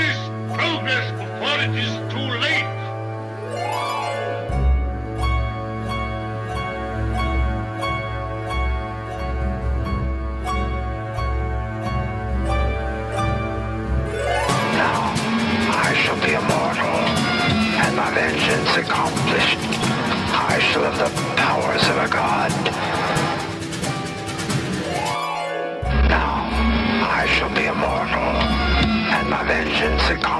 this progress before it is too late. And